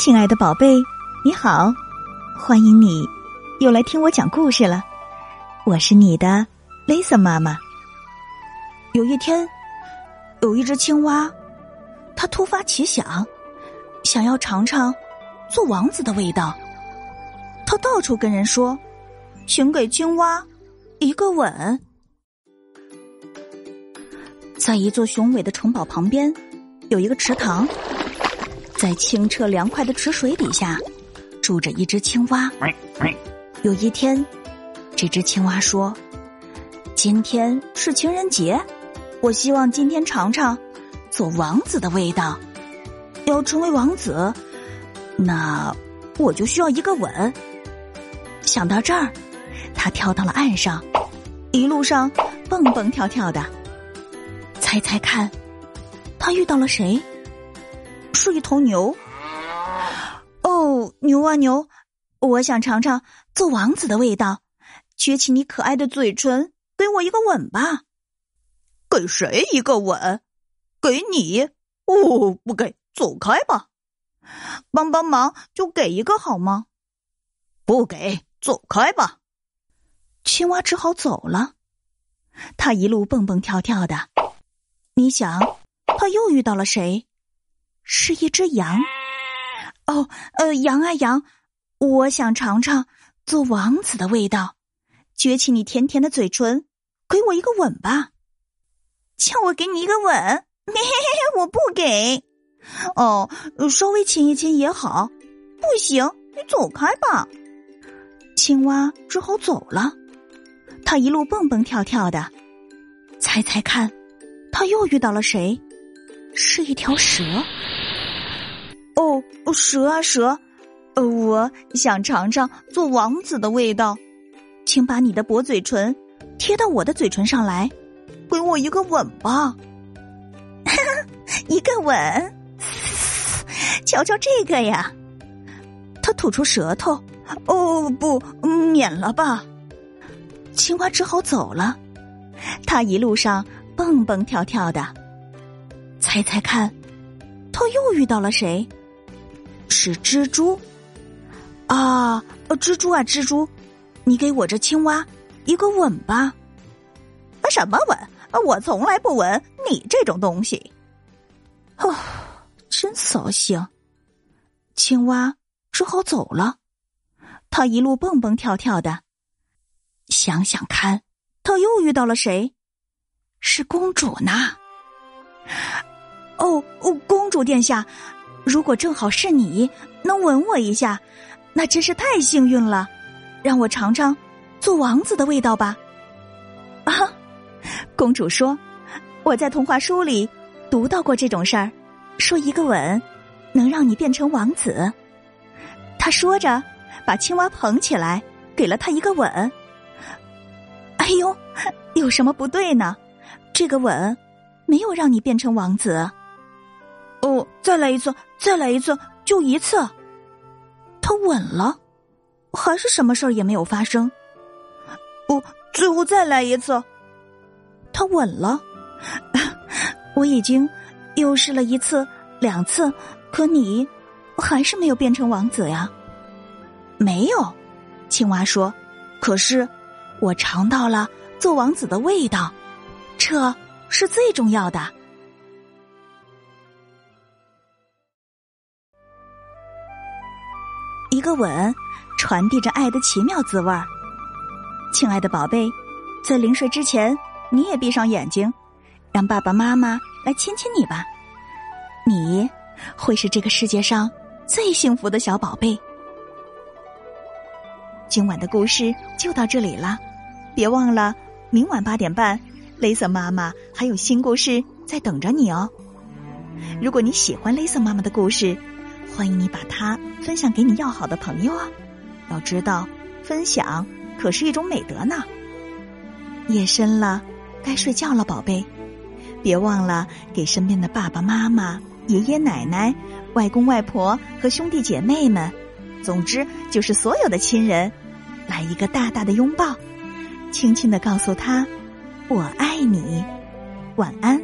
亲爱的宝贝，你好，欢迎你又来听我讲故事了。我是你的 Lisa 妈妈。有一天，有一只青蛙，它突发奇想，想要尝尝做王子的味道。它到处跟人说：“请给青蛙一个吻。”在一座雄伟的城堡旁边，有一个池塘。在清澈凉快的池水底下，住着一只青蛙。有一天，这只青蛙说：“今天是情人节，我希望今天尝尝做王子的味道。要成为王子，那我就需要一个吻。”想到这儿，他跳到了岸上，一路上蹦蹦跳跳的。猜猜看，他遇到了谁？是一头牛。哦，牛啊牛，我想尝尝做王子的味道，撅起你可爱的嘴唇，给我一个吻吧。给谁一个吻？给你？哦，不给，走开吧。帮帮忙，就给一个好吗？不给，走开吧。青蛙只好走了。他一路蹦蹦跳跳的，你想，他又遇到了谁？是一只羊，哦，呃，羊啊羊，我想尝尝做王子的味道，撅起你甜甜的嘴唇，给我一个吻吧，叫我给你一个吻，嘿嘿嘿，我不给，哦，稍微亲一亲也好，不行，你走开吧。青蛙只好走了，他一路蹦蹦跳跳的，猜猜看，他又遇到了谁？是一条蛇。哦，蛇啊蛇，呃，我想尝尝做王子的味道，请把你的薄嘴唇贴到我的嘴唇上来，给我一个吻吧，一个吻，瞧瞧这个呀，他吐出舌头，哦不，免了吧，青蛙只好走了，他一路上蹦蹦跳跳的，猜猜看，他又遇到了谁？是蜘蛛啊！蜘蛛啊，蜘蛛，你给我这青蛙一个吻吧！什么吻？我从来不吻你这种东西。哦，真扫兴！青蛙只好走了。他一路蹦蹦跳跳的，想想看，他又遇到了谁？是公主呢！哦哦，公主殿下。如果正好是你能吻我一下，那真是太幸运了。让我尝尝做王子的味道吧。啊，公主说：“我在童话书里读到过这种事儿，说一个吻能让你变成王子。”她说着，把青蛙捧起来，给了他一个吻。哎呦，有什么不对呢？这个吻没有让你变成王子。再来一次，再来一次，就一次。他吻了，还是什么事儿也没有发生。哦，最后再来一次，他吻了。我已经又试了一次、两次，可你还是没有变成王子呀？没有，青蛙说。可是我尝到了做王子的味道，这是最重要的。一个吻，传递着爱的奇妙滋味儿。亲爱的宝贝，在临睡之前，你也闭上眼睛，让爸爸妈妈来亲亲你吧。你会是这个世界上最幸福的小宝贝。今晚的故事就到这里了，别忘了明晚八点半，雷瑟妈妈还有新故事在等着你哦。如果你喜欢雷瑟妈妈的故事，欢迎你把它分享给你要好的朋友啊！要知道，分享可是一种美德呢。夜深了，该睡觉了，宝贝，别忘了给身边的爸爸妈妈、爷爷奶奶、外公外婆和兄弟姐妹们，总之就是所有的亲人，来一个大大的拥抱，轻轻的告诉他：“我爱你。”晚安。